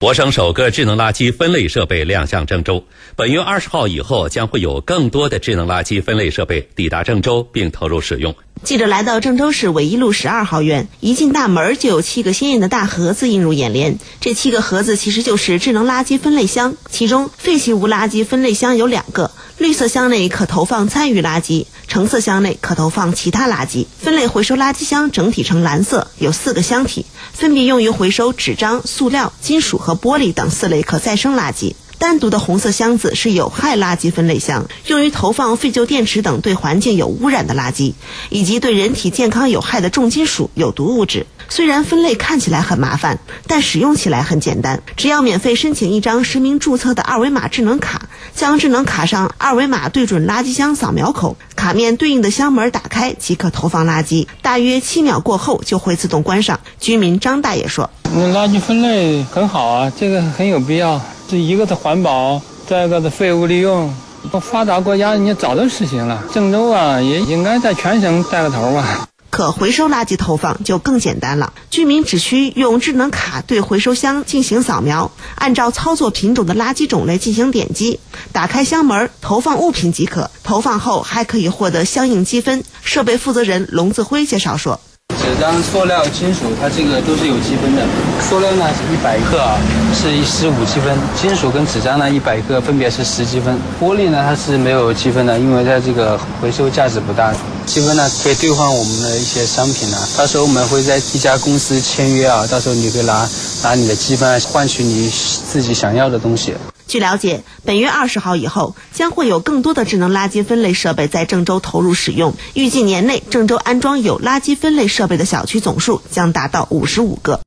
我省首个智能垃圾分类设备亮相郑州。本月二十号以后，将会有更多的智能垃圾分类设备抵达郑州并投入使用。记者来到郑州市纬一路十二号院，一进大门就有七个鲜艳的大盒子映入眼帘。这七个盒子其实就是智能垃圾分类箱，其中废弃物垃圾分类箱有两个，绿色箱内可投放餐余垃圾，橙色箱内可投放其他垃圾。分类回收垃圾箱整体呈蓝色，有四个箱体，分别用于回收纸张、塑料、金属和玻璃等四类可再生垃圾。单独的红色箱子是有害垃圾分类箱，用于投放废旧电池等对环境有污染的垃圾，以及对人体健康有害的重金属、有毒物质。虽然分类看起来很麻烦，但使用起来很简单，只要免费申请一张实名注册的二维码智能卡，将智能卡上二维码对准垃圾箱扫描口，卡面对应的箱门打开即可投放垃圾，大约七秒过后就会自动关上。居民张大爷说：“垃圾分类很好啊，这个很有必要。”这一个是环保，再一个是废物利用。发达国家你早都实行了，郑州啊也应该在全省带个头吧。可回收垃圾投放就更简单了，居民只需用智能卡对回收箱进行扫描，按照操作品种的垃圾种类进行点击，打开箱门投放物品即可。投放后还可以获得相应积分。设备负责人龙自辉介绍说。纸张、塑料、金属，它这个都是有积分的。塑料呢是一百克啊，是十五积分；金属跟纸张呢一百克分别是十积分。玻璃呢它是没有积分的，因为它这个回收价值不大。积分呢可以兑换我们的一些商品呢，到时候我们会在一家公司签约啊，到时候你可以拿拿你的积分换取你自己想要的东西。据了解，本月二十号以后，将会有更多的智能垃圾分类设备在郑州投入使用。预计年内，郑州安装有垃圾分类设备的小区总数将达到五十五个。